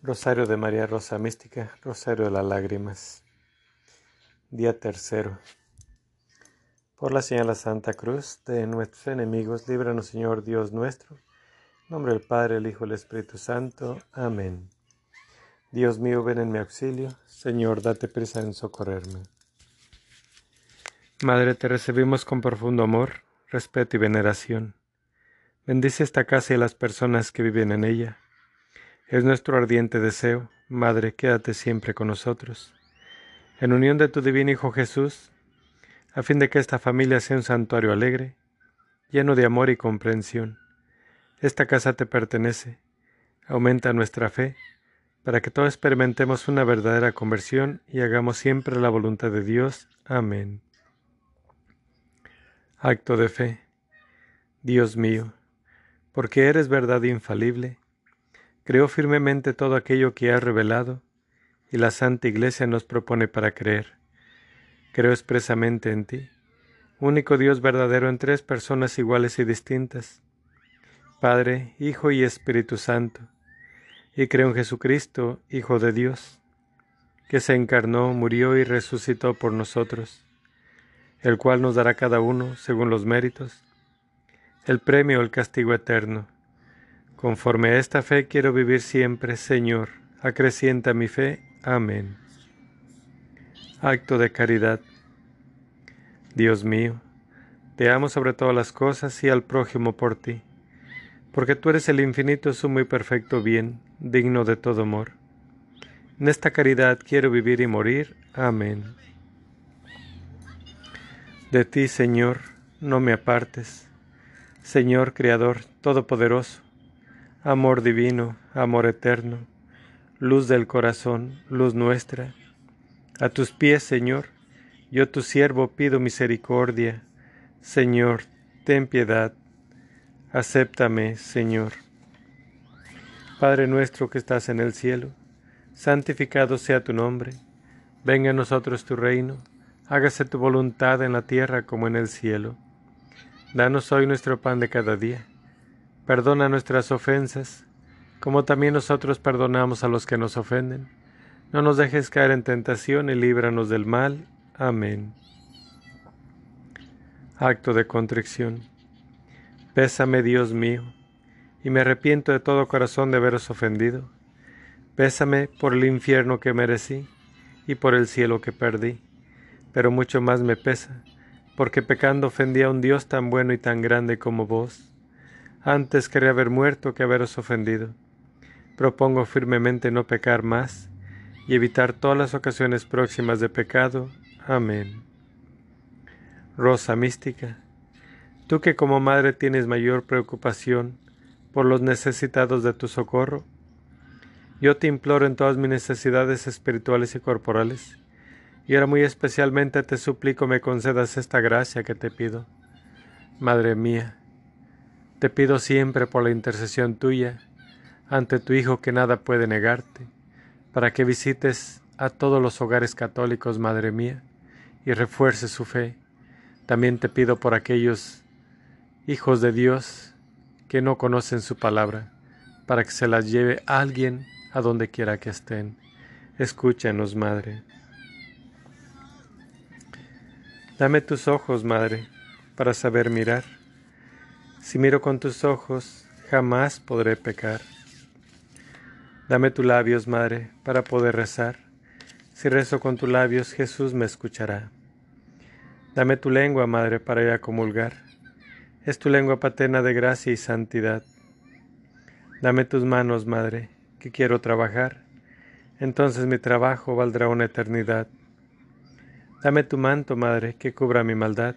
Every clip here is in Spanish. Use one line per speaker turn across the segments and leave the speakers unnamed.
Rosario de María Rosa Mística, Rosario de las Lágrimas. Día tercero. Por la señal de Santa Cruz de nuestros enemigos, líbranos Señor Dios nuestro. En nombre del Padre, el Hijo y el Espíritu Santo. Amén. Dios mío, ven en mi auxilio. Señor, date prisa en socorrerme. Madre, te recibimos con profundo amor, respeto y veneración. Bendice esta casa y las personas que viven en ella es nuestro ardiente deseo, Madre, quédate siempre con nosotros. En unión de tu divino Hijo Jesús, a fin de que esta familia sea un santuario alegre, lleno de amor y comprensión. Esta casa te pertenece. Aumenta nuestra fe, para que todos experimentemos una verdadera conversión y hagamos siempre la voluntad de Dios. Amén. Acto de fe. Dios mío, porque eres verdad infalible, Creo firmemente todo aquello que has revelado y la Santa Iglesia nos propone para creer. Creo expresamente en ti, único Dios verdadero en tres personas iguales y distintas, Padre, Hijo y Espíritu Santo, y creo en Jesucristo, Hijo de Dios, que se encarnó, murió y resucitó por nosotros, el cual nos dará cada uno, según los méritos, el premio o el castigo eterno Conforme a esta fe quiero vivir siempre, Señor, acrecienta mi fe. Amén. Acto de caridad. Dios mío, te amo sobre todas las cosas y al prójimo por ti, porque tú eres el infinito, sumo y perfecto bien, digno de todo amor. En esta caridad quiero vivir y morir. Amén. De ti, Señor, no me apartes. Señor Creador Todopoderoso, amor divino, amor eterno, luz del corazón, luz nuestra. A tus pies, Señor, yo tu siervo pido misericordia. Señor, ten piedad. Acéptame, Señor. Padre nuestro que estás en el cielo, santificado sea tu nombre. Venga a nosotros tu reino. Hágase tu voluntad en la tierra como en el cielo. Danos hoy nuestro pan de cada día Perdona nuestras ofensas, como también nosotros perdonamos a los que nos ofenden. No nos dejes caer en tentación y líbranos del mal. Amén. Acto de contrición. Pésame, Dios mío, y me arrepiento de todo corazón de haberos ofendido. Pésame por el infierno que merecí y por el cielo que perdí, pero mucho más me pesa, porque pecando ofendí a un Dios tan bueno y tan grande como vos. Antes quería haber muerto que haberos ofendido. Propongo firmemente no pecar más y evitar todas las ocasiones próximas de pecado. Amén. Rosa mística, tú que como madre tienes mayor preocupación por los necesitados de tu socorro, yo te imploro en todas mis necesidades espirituales y corporales, y ahora muy especialmente te suplico me concedas esta gracia que te pido. Madre mía, te pido siempre por la intercesión tuya ante tu Hijo que nada puede negarte, para que visites a todos los hogares católicos, Madre mía, y refuerces su fe. También te pido por aquellos hijos de Dios que no conocen su palabra, para que se las lleve alguien a donde quiera que estén. Escúchanos, Madre. Dame tus ojos, Madre, para saber mirar si miro con tus ojos, jamás podré pecar. Dame tus labios, Madre, para poder rezar. Si rezo con tus labios, Jesús me escuchará. Dame tu lengua, Madre, para ir a comulgar. Es tu lengua paterna de gracia y santidad. Dame tus manos, Madre, que quiero trabajar. Entonces mi trabajo valdrá una eternidad. Dame tu manto, Madre, que cubra mi maldad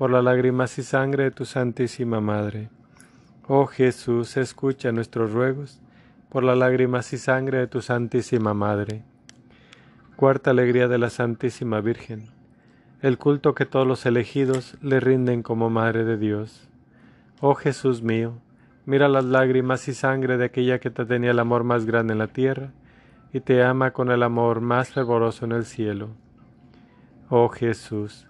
por las lágrimas y sangre de tu Santísima Madre. Oh Jesús, escucha nuestros ruegos por las lágrimas y sangre de tu Santísima Madre. Cuarta alegría de la Santísima Virgen, el culto que todos los elegidos le rinden como Madre de Dios. Oh Jesús mío, mira las lágrimas y sangre de aquella que te tenía el amor más grande en la tierra y te ama con el amor más fervoroso en el cielo. Oh Jesús,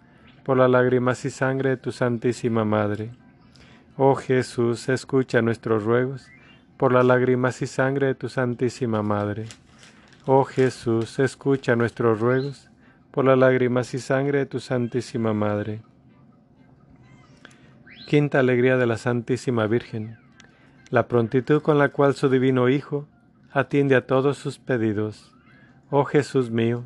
por las lágrimas y sangre de tu Santísima Madre. Oh Jesús, escucha nuestros ruegos por las lágrimas y sangre de tu Santísima Madre. Oh Jesús, escucha nuestros ruegos, por las lágrimas y sangre de tu Santísima Madre. Quinta alegría de la Santísima Virgen, la prontitud con la cual su divino Hijo atiende a todos sus pedidos. Oh Jesús mío,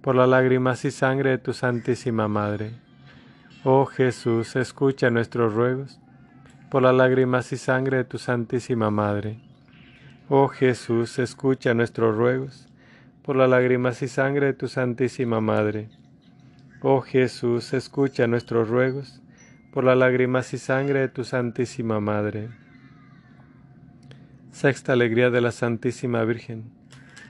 por las lágrimas y sangre de tu Santísima Madre. Oh Jesús, escucha nuestros ruegos por las lágrimas y sangre de tu Santísima Madre. Oh Jesús, escucha nuestros ruegos por las lágrimas y sangre de tu Santísima Madre. Oh Jesús, escucha nuestros ruegos por las lágrimas y sangre de tu Santísima Madre. Sexta alegría de la Santísima Virgen.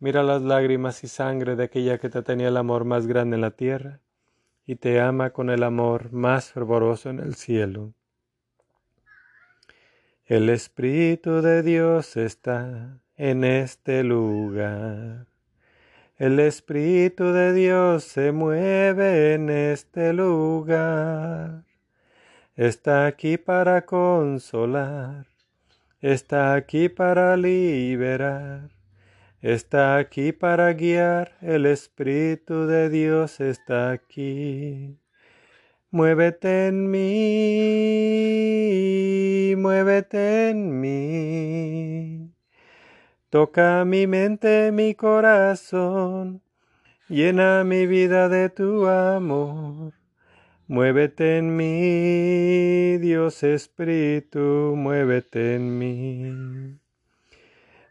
mira las lágrimas y sangre de aquella que te tenía el amor más grande en la tierra y te ama con el amor más fervoroso en el cielo. El Espíritu de Dios está en este lugar. El Espíritu de Dios se mueve en este lugar. Está aquí para consolar. Está aquí para liberar. Está aquí para guiar. El Espíritu de Dios está aquí. Muévete en mí, muévete en mí. Toca mi mente, mi corazón, llena mi vida de tu amor. Muévete en mí, Dios Espíritu, muévete en mí.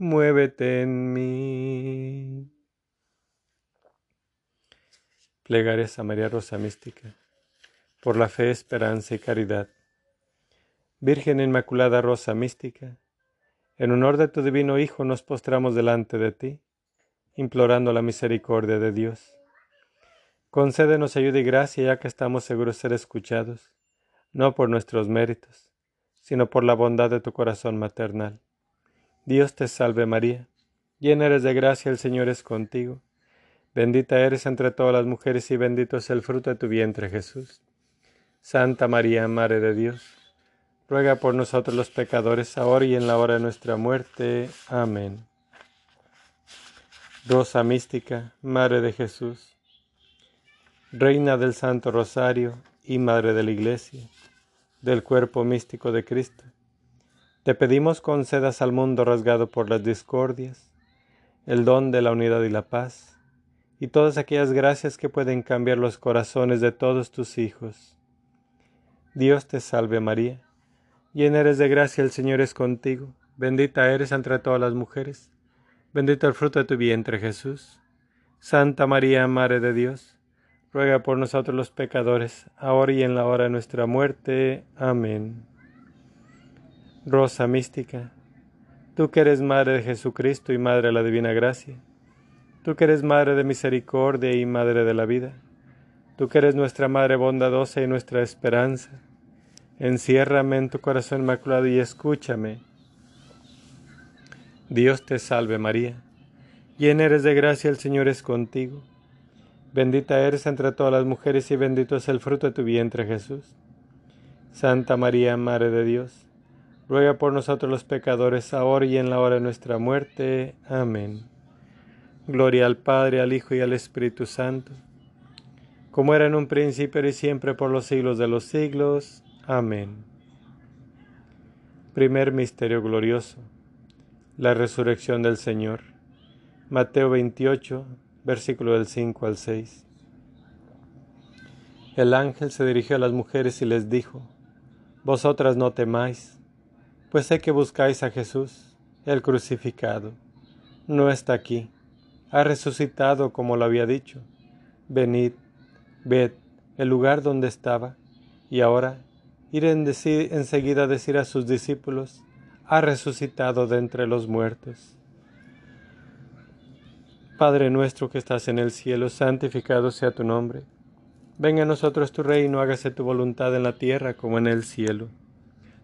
muévete en mí. Plegarias a María Rosa Mística, por la fe, esperanza y caridad. Virgen Inmaculada Rosa Mística, en honor de tu divino Hijo nos postramos delante de ti implorando la misericordia de Dios. Concédenos ayuda y gracia ya que estamos seguros de ser escuchados, no por nuestros méritos, sino por la bondad de tu corazón maternal. Dios te salve María, llena eres de gracia, el Señor es contigo. Bendita eres entre todas las mujeres y bendito es el fruto de tu vientre Jesús. Santa María, Madre de Dios, ruega por nosotros los pecadores, ahora y en la hora de nuestra muerte. Amén. Rosa mística, Madre de Jesús, Reina del Santo Rosario y Madre de la Iglesia, del cuerpo místico de Cristo, te pedimos concedas al mundo rasgado por las discordias, el don de la unidad y la paz, y todas aquellas gracias que pueden cambiar los corazones de todos tus hijos. Dios te salve María, llena eres de gracia, el Señor es contigo, bendita eres entre todas las mujeres, bendito el fruto de tu vientre Jesús. Santa María, Madre de Dios, ruega por nosotros los pecadores, ahora y en la hora de nuestra muerte. Amén. Rosa mística, tú que eres Madre de Jesucristo y Madre de la Divina Gracia, tú que eres Madre de Misericordia y Madre de la vida, tú que eres nuestra Madre bondadosa y nuestra esperanza, enciérrame en tu corazón inmaculado y escúchame. Dios te salve María, llena eres de gracia, el Señor es contigo. Bendita eres entre todas las mujeres y bendito es el fruto de tu vientre Jesús. Santa María, Madre de Dios, ruega por nosotros los pecadores, ahora y en la hora de nuestra muerte. Amén. Gloria al Padre, al Hijo y al Espíritu Santo, como era en un principio y siempre por los siglos de los siglos. Amén. Primer Misterio Glorioso. La Resurrección del Señor. Mateo 28, versículo del 5 al 6. El ángel se dirigió a las mujeres y les dijo, Vosotras no temáis, pues sé que buscáis a Jesús, el crucificado. No está aquí, ha resucitado como lo había dicho. Venid, ved el lugar donde estaba, y ahora ir en enseguida a decir a sus discípulos, ha resucitado de entre los muertos. Padre nuestro que estás en el cielo, santificado sea tu nombre. Venga a nosotros tu reino, hágase tu voluntad en la tierra como en el cielo.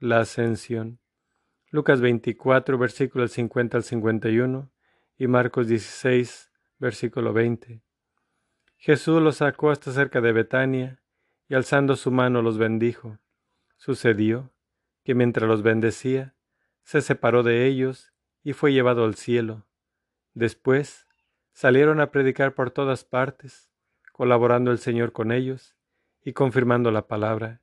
la Ascensión. Lucas 24, versículos 50 al 51 y Marcos 16, versículo 20. Jesús los sacó hasta cerca de Betania, y alzando su mano los bendijo. Sucedió que mientras los bendecía, se separó de ellos y fue llevado al cielo. Después salieron a predicar por todas partes, colaborando el Señor con ellos y confirmando la palabra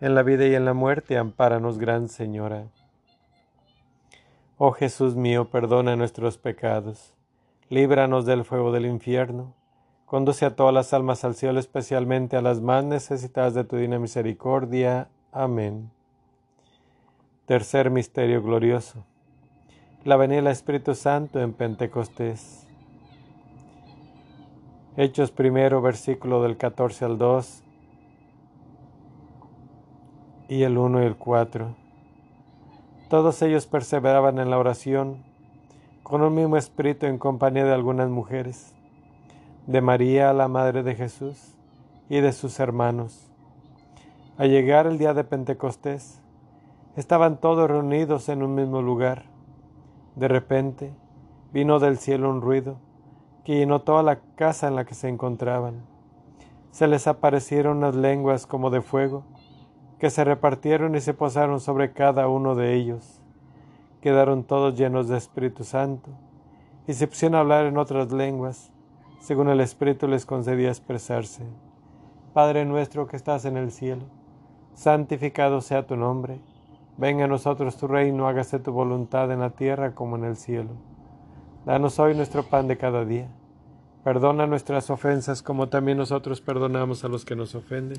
en la vida y en la muerte, ampáranos, Gran Señora. Oh Jesús mío, perdona nuestros pecados, líbranos del fuego del infierno, conduce a todas las almas al cielo, especialmente a las más necesitadas de tu divina misericordia. Amén. Tercer misterio glorioso. La venida del Espíritu Santo en Pentecostés. Hechos primero, versículo del 14 al 2 y el 1 y el 4. Todos ellos perseveraban en la oración con un mismo espíritu en compañía de algunas mujeres, de María, la Madre de Jesús, y de sus hermanos. Al llegar el día de Pentecostés, Estaban todos reunidos en un mismo lugar. De repente vino del cielo un ruido que llenó toda la casa en la que se encontraban. Se les aparecieron unas lenguas como de fuego, que se repartieron y se posaron sobre cada uno de ellos. Quedaron todos llenos de Espíritu Santo y se pusieron a hablar en otras lenguas, según el Espíritu les concedía expresarse. Padre nuestro que estás en el cielo, santificado sea tu nombre Venga a nosotros tu reino, hágase tu voluntad en la tierra como en el cielo. Danos hoy nuestro pan de cada día. Perdona nuestras ofensas como también nosotros perdonamos a los que nos ofenden.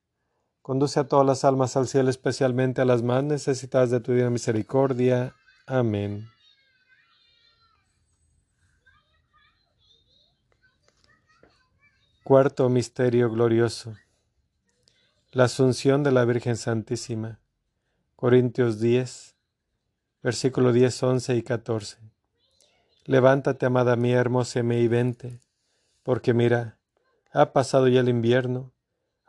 Conduce a todas las almas al cielo, especialmente a las más necesitadas de tu divina misericordia. Amén. Cuarto Misterio Glorioso. La Asunción de la Virgen Santísima. Corintios 10, versículo 10, 11 y 14. Levántate, amada mía, hermosa y vente, porque mira, ha pasado ya el invierno,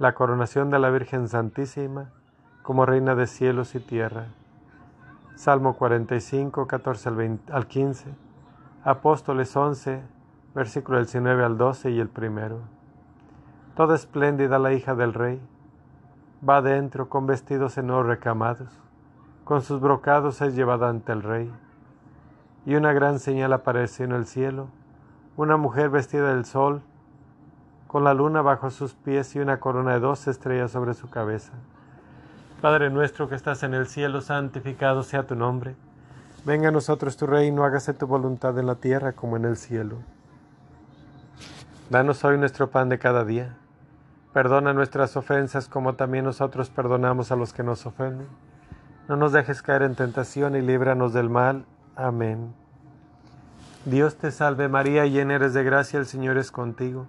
La coronación de la Virgen Santísima como Reina de cielos y tierra. Salmo 45, 14 al, al 15. Apóstoles 11, versículo del 19 al 12 y el primero. Toda espléndida la hija del rey, va adentro con vestidos en oro recamados, con sus brocados es llevada ante el rey. Y una gran señal apareció en el cielo, una mujer vestida del sol, con la luna bajo sus pies y una corona de dos estrellas sobre su cabeza. Padre nuestro que estás en el cielo, santificado sea tu nombre. Venga a nosotros tu reino, hágase tu voluntad en la tierra como en el cielo. Danos hoy nuestro pan de cada día. Perdona nuestras ofensas como también nosotros perdonamos a los que nos ofenden. No nos dejes caer en tentación y líbranos del mal. Amén. Dios te salve María, llena eres de gracia, el Señor es contigo.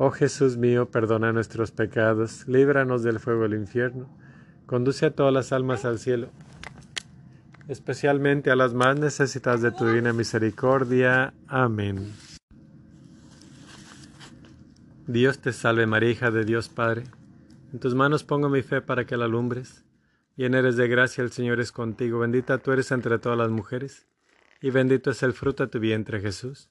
Oh Jesús mío, perdona nuestros pecados, líbranos del fuego del infierno, conduce a todas las almas al cielo, especialmente a las más necesitadas de tu divina misericordia. Amén. Dios te salve María, hija de Dios Padre. En tus manos pongo mi fe para que la alumbres. Llena eres de gracia, el Señor es contigo. Bendita tú eres entre todas las mujeres, y bendito es el fruto de tu vientre, Jesús.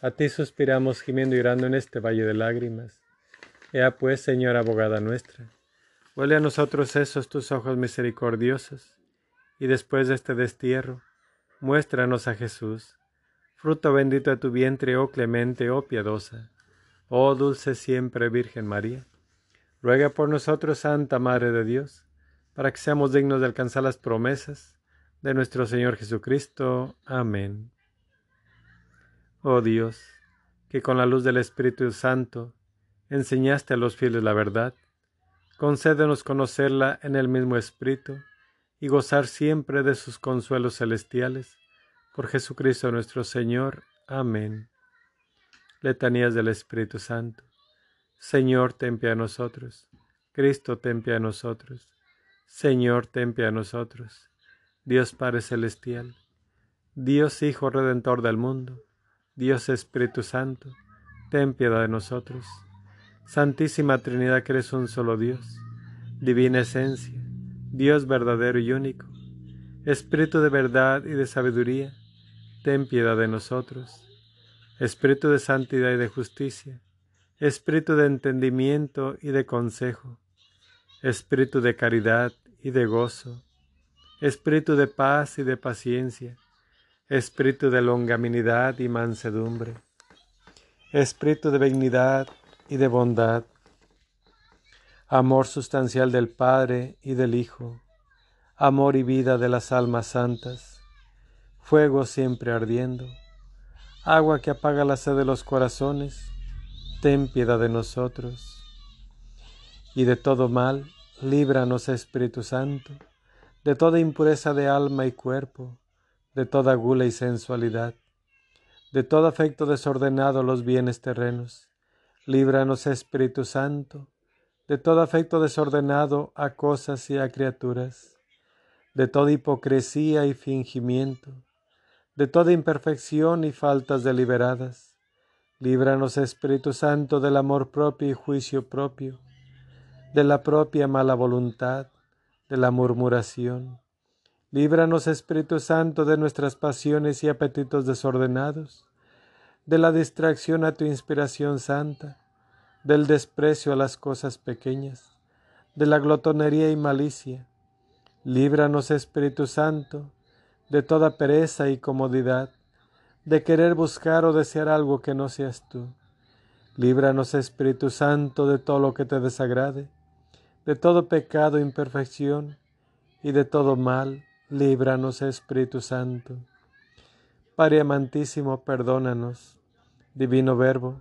a ti suspiramos gimiendo y llorando en este valle de lágrimas. Ea pues, Señora abogada nuestra, huele a nosotros esos tus ojos misericordiosos, y después de este destierro, muéstranos a Jesús, fruto bendito de tu vientre, oh clemente, oh piadosa, oh dulce siempre Virgen María. Ruega por nosotros, Santa Madre de Dios, para que seamos dignos de alcanzar las promesas de nuestro Señor Jesucristo. Amén. Oh Dios, que con la luz del Espíritu Santo enseñaste a los fieles la verdad, concédenos conocerla en el mismo Espíritu y gozar siempre de sus consuelos celestiales. Por Jesucristo nuestro Señor. Amén. Letanías del Espíritu Santo. Señor, ten a nosotros. Cristo, ten a nosotros. Señor, ten a nosotros. Dios Padre Celestial. Dios Hijo Redentor del mundo. Dios Espíritu Santo. Ten piedad de nosotros. Santísima Trinidad que eres un solo Dios. Divina Esencia. Dios verdadero y único. Espíritu de verdad y de sabiduría. Ten piedad de nosotros. Espíritu de santidad y de justicia espíritu de entendimiento y de consejo, espíritu de caridad y de gozo, espíritu de paz y de paciencia, espíritu de longanimidad y mansedumbre, espíritu de benignidad y de bondad, amor sustancial del Padre y del Hijo, amor y vida de las almas santas, fuego siempre ardiendo, agua que apaga la sed de los corazones, ten piedad de nosotros. Y de todo mal, líbranos Espíritu Santo, de toda impureza de alma y cuerpo, de toda gula y sensualidad, de todo afecto desordenado a los bienes terrenos. Líbranos Espíritu Santo, de todo afecto desordenado a cosas y a criaturas, de toda hipocresía y fingimiento, de toda imperfección y faltas deliberadas Líbranos, Espíritu Santo, del amor propio y juicio propio, de la propia mala voluntad, de la murmuración. Líbranos, Espíritu Santo, de nuestras pasiones y apetitos desordenados, de la distracción a tu inspiración santa, del desprecio a las cosas pequeñas, de la glotonería y malicia. Líbranos, Espíritu Santo, de toda pereza y comodidad, de querer buscar o desear algo que no seas tú. Líbranos, Espíritu Santo, de todo lo que te desagrade, de todo pecado imperfección, y de todo mal, líbranos, Espíritu Santo. Padre amantísimo, perdónanos. Divino Verbo,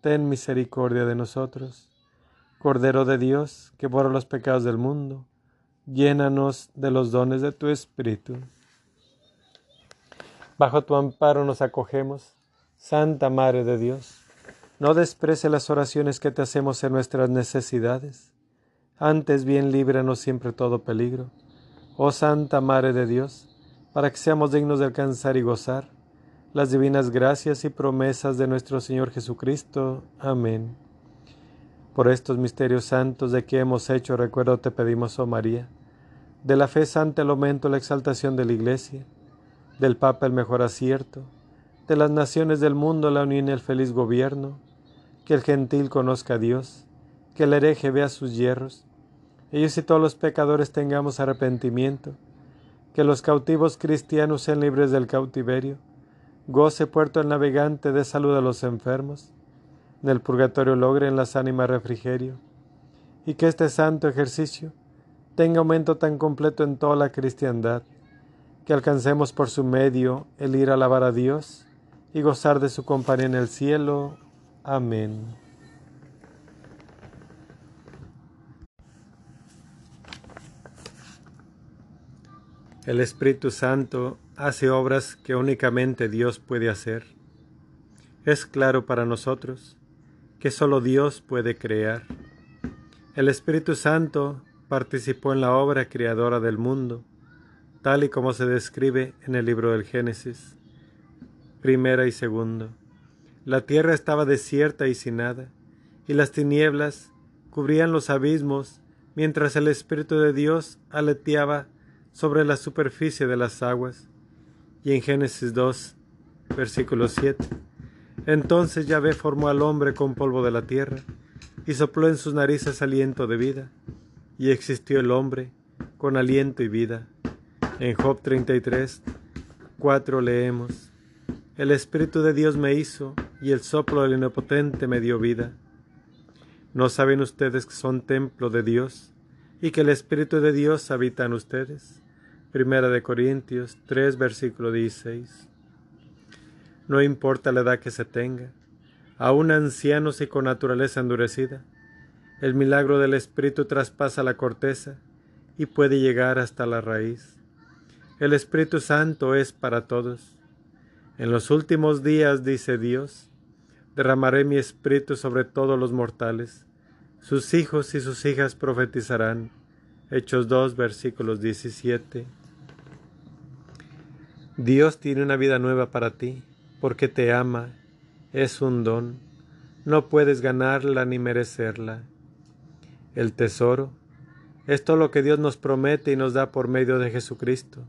ten misericordia de nosotros. Cordero de Dios, que borra los pecados del mundo, llénanos de los dones de tu Espíritu. Bajo tu amparo nos acogemos, Santa Madre de Dios. No desprece las oraciones que te hacemos en nuestras necesidades. Antes bien líbranos siempre todo peligro. Oh Santa Madre de Dios, para que seamos dignos de alcanzar y gozar las divinas gracias y promesas de nuestro Señor Jesucristo. Amén. Por estos misterios santos de que hemos hecho recuerdo te pedimos, oh María, de la fe santa el aumento, la exaltación de la Iglesia del Papa el mejor acierto, de las naciones del mundo la unión y el feliz gobierno, que el gentil conozca a Dios, que el hereje vea sus hierros, ellos y todos los pecadores tengamos arrepentimiento, que los cautivos cristianos sean libres del cautiverio, goce puerto el navegante de salud a los enfermos, en el purgatorio logren las ánimas refrigerio, y que este santo ejercicio tenga aumento tan completo en toda la cristiandad, que alcancemos por su medio el ir a alabar a Dios y gozar de su compañía en el cielo. Amén. El Espíritu Santo hace obras que únicamente Dios puede hacer. Es claro para nosotros que solo Dios puede crear. El Espíritu Santo participó en la obra creadora del mundo tal y como se describe en el libro del Génesis, primera y segundo. La tierra estaba desierta y sin nada, y las tinieblas cubrían los abismos, mientras el Espíritu de Dios aleteaba sobre la superficie de las aguas. Y en Génesis 2, versículo 7. Entonces Yahvé formó al hombre con polvo de la tierra, y sopló en sus narices aliento de vida, y existió el hombre con aliento y vida. En Job 33, 4 leemos, El Espíritu de Dios me hizo y el soplo del Inopotente me dio vida. ¿No saben ustedes que son templo de Dios y que el Espíritu de Dios habita en ustedes? Primera de Corintios 3, versículo 16. No importa la edad que se tenga, aún ancianos y con naturaleza endurecida, el milagro del Espíritu traspasa la corteza y puede llegar hasta la raíz. El Espíritu Santo es para todos. En los últimos días, dice Dios, derramaré mi espíritu sobre todos los mortales. Sus hijos y sus hijas profetizarán. Hechos 2, versículos 17. Dios tiene una vida nueva para ti, porque te ama, es un don, no puedes ganarla ni merecerla. El tesoro es todo lo que Dios nos promete y nos da por medio de Jesucristo.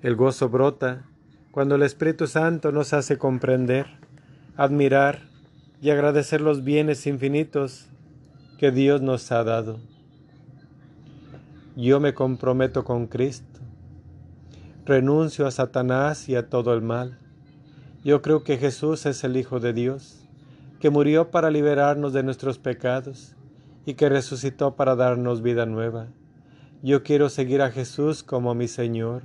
El gozo brota cuando el Espíritu Santo nos hace comprender, admirar y agradecer los bienes infinitos que Dios nos ha dado. Yo me comprometo con Cristo. Renuncio a Satanás y a todo el mal. Yo creo que Jesús es el Hijo de Dios, que murió para liberarnos de nuestros pecados y que resucitó para darnos vida nueva. Yo quiero seguir a Jesús como mi Señor.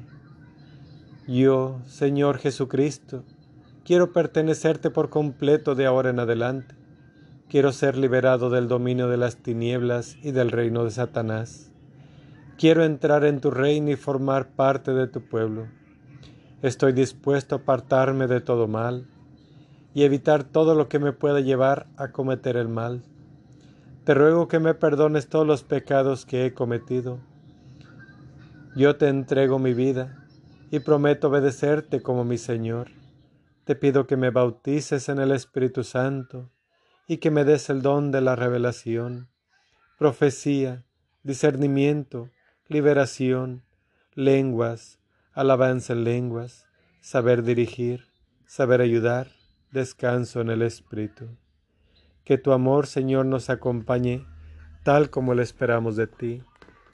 Yo, Señor Jesucristo, quiero pertenecerte por completo de ahora en adelante. Quiero ser liberado del dominio de las tinieblas y del reino de Satanás. Quiero entrar en tu reino y formar parte de tu pueblo. Estoy dispuesto a apartarme de todo mal y evitar todo lo que me pueda llevar a cometer el mal. Te ruego que me perdones todos los pecados que he cometido. Yo te entrego mi vida y prometo obedecerte como mi Señor. Te pido que me bautices en el Espíritu Santo y que me des el don de la revelación, profecía, discernimiento, liberación, lenguas, alabanza en lenguas, saber dirigir, saber ayudar, descanso en el Espíritu. Que tu amor, Señor, nos acompañe tal como lo esperamos de ti.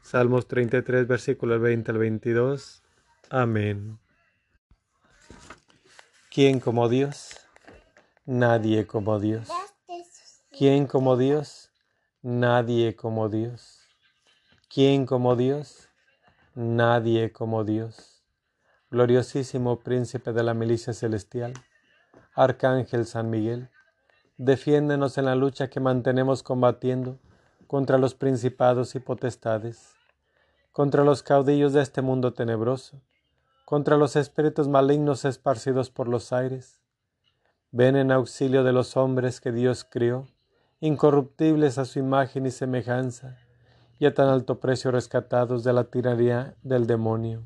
Salmos 33, versículos 20 al 22. Amén. ¿Quién como Dios? Nadie como Dios. ¿Quién como Dios? Nadie como Dios. ¿Quién como Dios? Nadie como Dios. Gloriosísimo príncipe de la milicia celestial, Arcángel San Miguel, defiéndenos en la lucha que mantenemos combatiendo contra los principados y potestades, contra los caudillos de este mundo tenebroso, contra los espíritus malignos esparcidos por los aires. Ven en auxilio de los hombres que Dios crió incorruptibles a su imagen y semejanza, y a tan alto precio rescatados de la tiranía del demonio.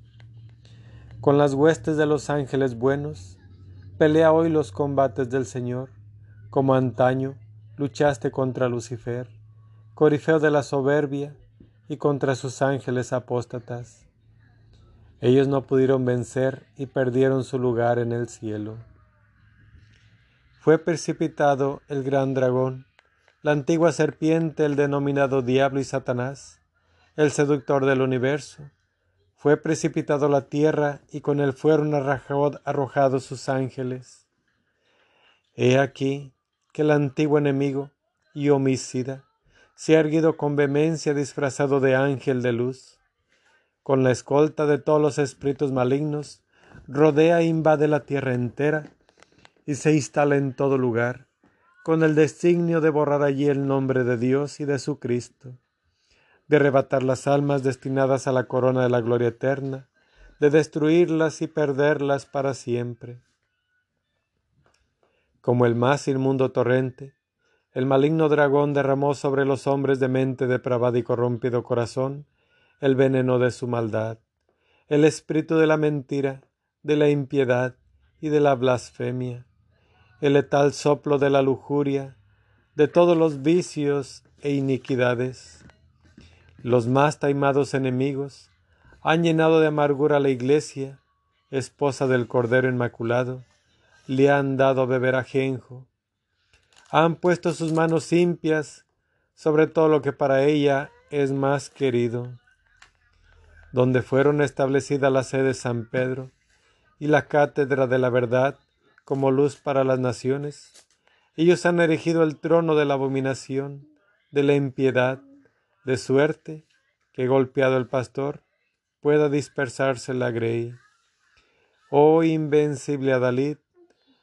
Con las huestes de los ángeles buenos, pelea hoy los combates del Señor, como antaño luchaste contra Lucifer, corifeo de la soberbia, y contra sus ángeles apóstatas. Ellos no pudieron vencer y perdieron su lugar en el cielo. Fue precipitado el gran dragón, la antigua serpiente, el denominado diablo y Satanás, el seductor del universo, fue precipitado a la tierra y con él fueron arrojados sus ángeles. He aquí que el antiguo enemigo y homicida se ha erguido con vehemencia disfrazado de ángel de luz. Con la escolta de todos los espíritus malignos, rodea e invade la tierra entera y se instala en todo lugar con el designio de borrar allí el nombre de Dios y de su Cristo, de arrebatar las almas destinadas a la corona de la gloria eterna, de destruirlas y perderlas para siempre. Como el más inmundo torrente, el maligno dragón derramó sobre los hombres de mente depravada y corrompido corazón el veneno de su maldad, el espíritu de la mentira, de la impiedad y de la blasfemia el letal soplo de la lujuria, de todos los vicios e iniquidades. Los más taimados enemigos han llenado de amargura a la iglesia, esposa del Cordero Inmaculado, le han dado a beber ajenjo, han puesto sus manos limpias sobre todo lo que para ella es más querido, donde fueron establecidas la sede de San Pedro y la cátedra de la verdad, como luz para las naciones. Ellos han erigido el trono de la abominación, de la impiedad, de suerte, que golpeado el pastor, pueda dispersarse la grey. Oh invencible Adalid,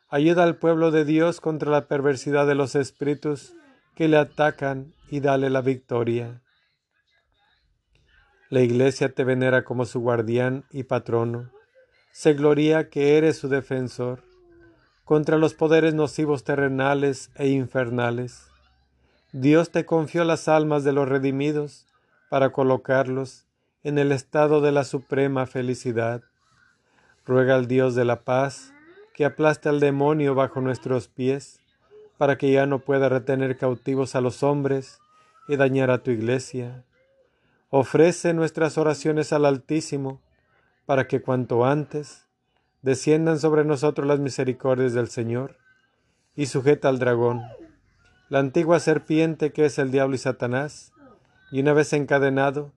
ayuda al pueblo de Dios contra la perversidad de los espíritus que le atacan y dale la victoria. La Iglesia te venera como su guardián y patrono. Se gloria que eres su defensor contra los poderes nocivos terrenales e infernales. Dios te confió las almas de los redimidos para colocarlos en el estado de la suprema felicidad. Ruega al Dios de la paz que aplaste al demonio bajo nuestros pies, para que ya no pueda retener cautivos a los hombres y dañar a tu iglesia. Ofrece nuestras oraciones al Altísimo, para que cuanto antes desciendan sobre nosotros las misericordias del Señor, y sujeta al dragón, la antigua serpiente que es el diablo y Satanás, y una vez encadenado,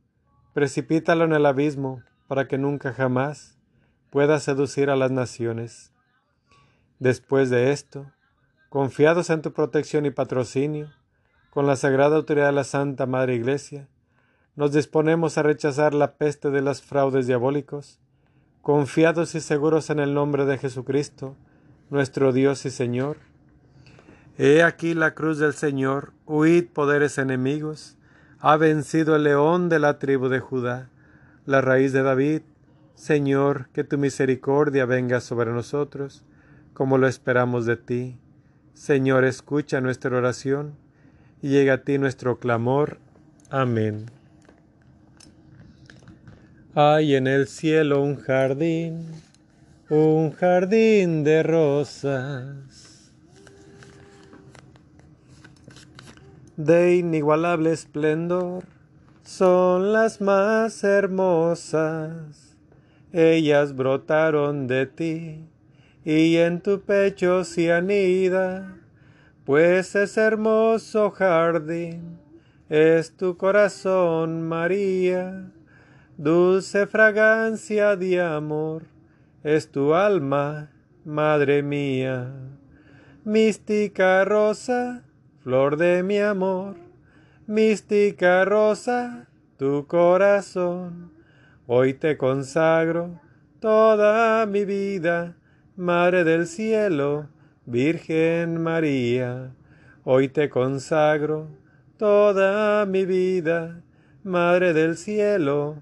precipítalo en el abismo, para que nunca jamás pueda seducir a las naciones. Después de esto, confiados en tu protección y patrocinio, con la sagrada autoridad de la Santa Madre Iglesia, nos disponemos a rechazar la peste de los fraudes diabólicos, confiados y seguros en el nombre de Jesucristo, nuestro Dios y Señor. He aquí la cruz del Señor, huid poderes enemigos, ha vencido el león de la tribu de Judá, la raíz de David, Señor, que tu misericordia venga sobre nosotros, como lo esperamos de ti. Señor, escucha nuestra oración y llega a ti nuestro clamor. Amén. Hay en el cielo un jardín, un jardín de rosas, de inigualable esplendor, son las más hermosas. Ellas brotaron de ti, y en tu pecho se anida, pues es hermoso jardín, es tu corazón, María, dulce fragancia de amor, es tu alma, Madre mía, mística rosa, flor de mi amor, mística rosa, tu corazón. Hoy te consagro toda mi vida, Madre del Cielo, Virgen María. Hoy te consagro toda mi vida, Madre del Cielo,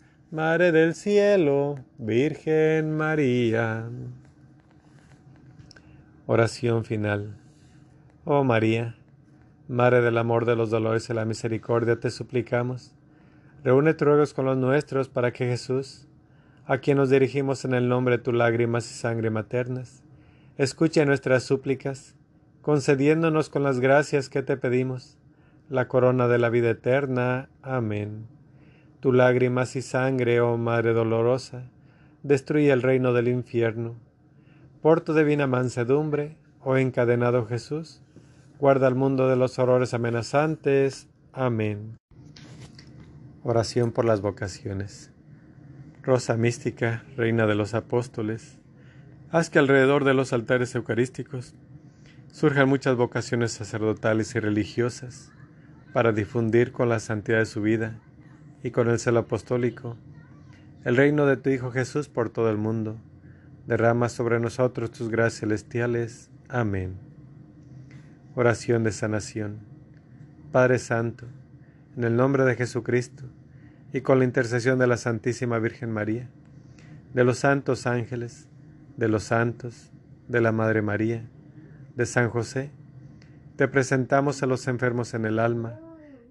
Madre del Cielo, Virgen María. Oración final. Oh María, Madre del amor, de los dolores y la misericordia, te suplicamos. Reúne tus ruegos con los nuestros para que Jesús, a quien nos dirigimos en el nombre de tus lágrimas y sangre maternas. Escucha nuestras súplicas, concediéndonos con las gracias que te pedimos, la corona de la vida eterna. Amén. Tu lágrimas y sangre, oh Madre dolorosa, destruye el reino del infierno. Por tu divina mansedumbre, oh encadenado Jesús, guarda el mundo de los horrores amenazantes. Amén. Oración por las vocaciones. Rosa mística, reina de los apóstoles, haz que alrededor de los altares eucarísticos surjan muchas vocaciones sacerdotales y religiosas para difundir con la santidad de su vida y con el celo apostólico el reino de tu Hijo Jesús por todo el mundo. Derrama sobre nosotros tus gracias celestiales. Amén. Oración de sanación. Padre Santo, en el nombre de Jesucristo, y con la intercesión de la Santísima Virgen María, de los santos ángeles, de los santos, de la Madre María, de San José, te presentamos a los enfermos en el alma,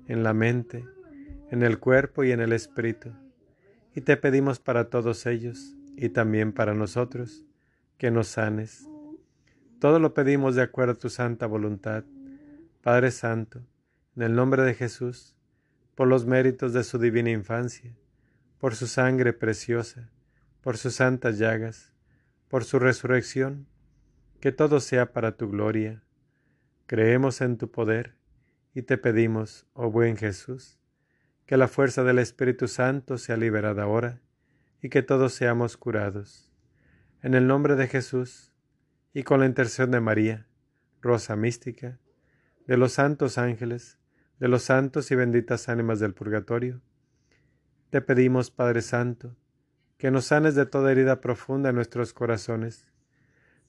en la mente, en el cuerpo y en el espíritu, y te pedimos para todos ellos, y también para nosotros, que nos sanes. Todo lo pedimos de acuerdo a tu santa voluntad, Padre Santo, en el nombre de Jesús, por los méritos de su divina infancia, por su sangre preciosa, por sus santas llagas, por su resurrección, que todo sea para tu gloria. Creemos en tu poder y te pedimos, oh buen Jesús, que la fuerza del Espíritu Santo sea liberada ahora y que todos seamos curados. En el nombre de Jesús y con la intercesión de María, Rosa Mística, de los santos ángeles, de los santos y benditas ánimas del purgatorio, te pedimos, Padre Santo, que nos sanes de toda herida profunda en nuestros corazones,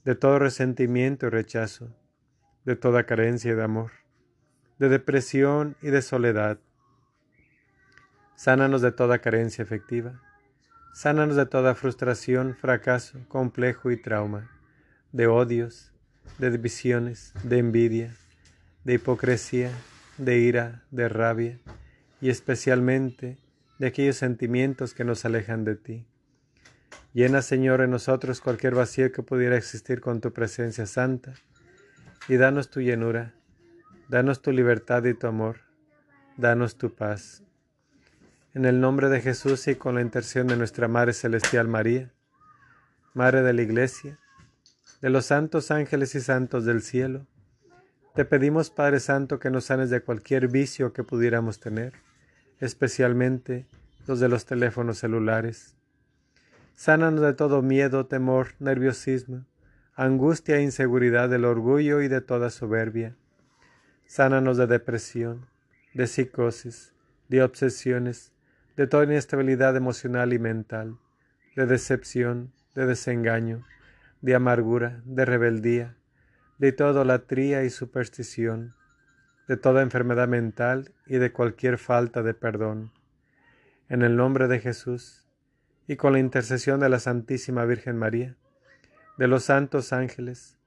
de todo resentimiento y rechazo, de toda carencia de amor, de depresión y de soledad. Sánanos de toda carencia efectiva, sánanos de toda frustración, fracaso, complejo y trauma, de odios, de divisiones, de envidia, de hipocresía, de ira, de rabia y especialmente de aquellos sentimientos que nos alejan de ti. Llena, Señor, en nosotros cualquier vacío que pudiera existir con tu presencia santa, y danos tu llenura, danos tu libertad y tu amor, danos tu paz. En el nombre de Jesús y con la intercesión de nuestra Madre Celestial María, Madre de la Iglesia, de los santos ángeles y santos del cielo, te pedimos, Padre Santo, que nos sanes de cualquier vicio que pudiéramos tener, especialmente los de los teléfonos celulares Sánanos de todo miedo, temor, nerviosismo, angustia e inseguridad del orgullo y de toda soberbia. Sánanos de depresión, de psicosis, de obsesiones, de toda inestabilidad emocional y mental, de decepción, de desengaño, de amargura, de rebeldía, de toda idolatría y superstición, de toda enfermedad mental y de cualquier falta de perdón. En el nombre de Jesús, y con la intercesión de la Santísima Virgen María, de los santos ángeles,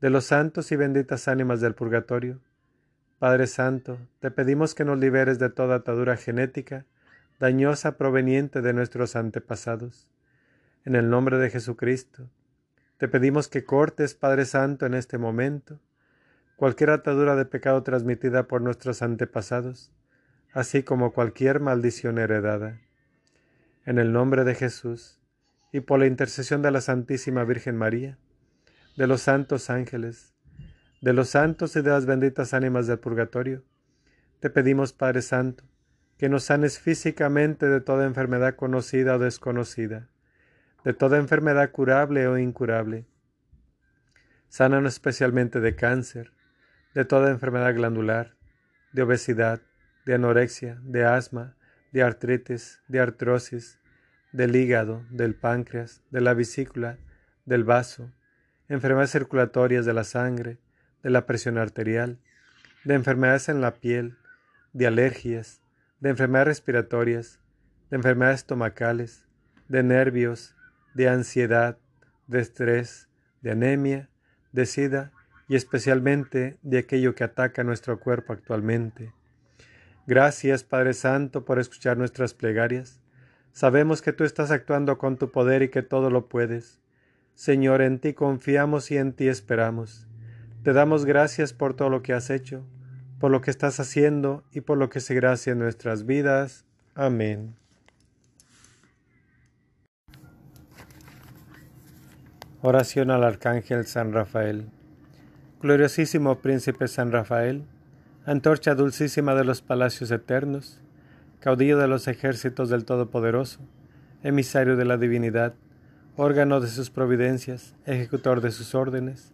de los santos y benditas ánimas del purgatorio, Padre Santo, te pedimos que nos liberes de toda atadura genética dañosa proveniente de nuestros antepasados. En el nombre de Jesucristo, te pedimos que cortes, Padre Santo, en este momento, cualquier atadura de pecado transmitida por nuestros antepasados, así como cualquier maldición heredada. En el nombre de Jesús, y por la intercesión de la Santísima Virgen María, de los santos ángeles, de los santos y de las benditas ánimas del purgatorio, te pedimos, Padre Santo, que nos sanes físicamente de toda enfermedad conocida o desconocida, de toda enfermedad curable o incurable. Sánanos especialmente de cáncer, de toda enfermedad glandular, de obesidad, de anorexia, de asma, de artritis, de artrosis, del hígado, del páncreas, de la vesícula, del vaso, enfermedades circulatorias de la sangre, de la presión arterial, de enfermedades en la piel, de alergias, de enfermedades respiratorias, de enfermedades estomacales, de nervios, de ansiedad, de estrés, de anemia, de sida y especialmente de aquello que ataca nuestro cuerpo actualmente. Gracias, Padre Santo, por escuchar nuestras plegarias. Sabemos que tú estás actuando con tu poder y que todo lo puedes. Señor, en ti confiamos y en ti esperamos. Te damos gracias por todo lo que has hecho, por lo que estás haciendo y por lo que seguirás en nuestras vidas. Amén. Oración al Arcángel San Rafael. Gloriosísimo Príncipe San Rafael, antorcha dulcísima de los palacios eternos, caudillo de los ejércitos del Todopoderoso, emisario de la divinidad, órgano de sus providencias, ejecutor de sus órdenes,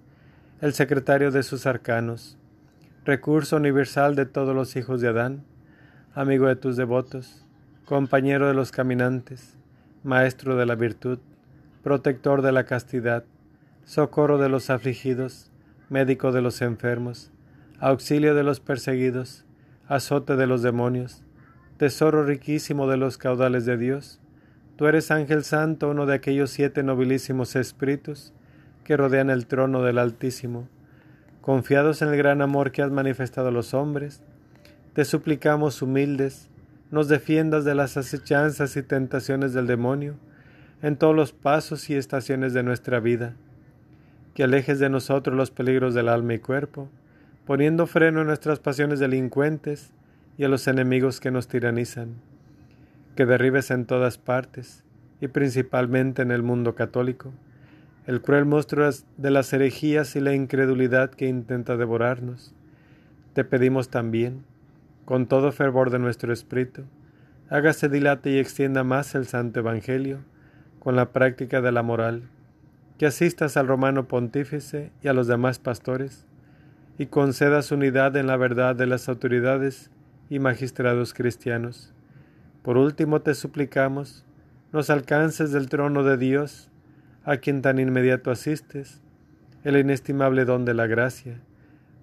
el secretario de sus arcanos, recurso universal de todos los hijos de Adán, amigo de tus devotos, compañero de los caminantes, maestro de la virtud, protector de la castidad, socorro de los afligidos, médico de los enfermos, auxilio de los perseguidos, azote de los demonios, tesoro riquísimo de los caudales de Dios. Tú eres ángel santo, uno de aquellos siete nobilísimos espíritus que rodean el trono del Altísimo, confiados en el gran amor que has manifestado a los hombres, te suplicamos humildes, nos defiendas de las acechanzas y tentaciones del demonio en todos los pasos y estaciones de nuestra vida, que alejes de nosotros los peligros del alma y cuerpo, poniendo freno a nuestras pasiones delincuentes y a los enemigos que nos tiranizan, que derribes en todas partes, y principalmente en el mundo católico, el cruel monstruo de las herejías y la incredulidad que intenta devorarnos. Te pedimos también, con todo fervor de nuestro espíritu, hágase dilate y extienda más el Santo Evangelio con la práctica de la moral, que asistas al romano pontífice y a los demás pastores, y concedas unidad en la verdad de las autoridades y magistrados cristianos. Por último te suplicamos, nos alcances del trono de Dios, a quien tan inmediato asistes, el inestimable don de la gracia,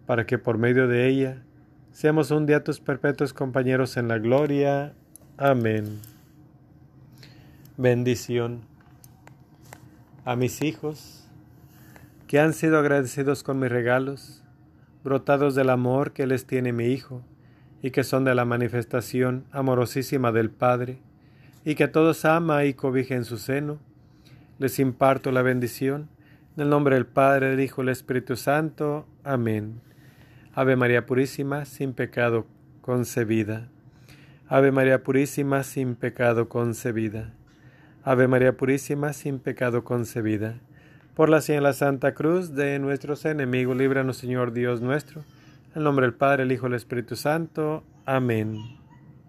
para que por medio de ella seamos un día tus perpetuos compañeros en la gloria. Amén. Bendición a mis hijos, que han sido agradecidos con mis regalos, brotados del amor que les tiene mi Hijo, y que son de la manifestación amorosísima del Padre, y que todos ama y cobija en su seno, les imparto la bendición, en el nombre del Padre, del Hijo y del Espíritu Santo. Amén. Ave María Purísima, sin pecado concebida. Ave María Purísima, sin pecado concebida. Ave María Purísima, sin pecado concebida. Por la señal Santa Cruz de nuestros enemigos, líbranos Señor Dios nuestro. En el nombre del Padre, el Hijo y el Espíritu Santo. Amén.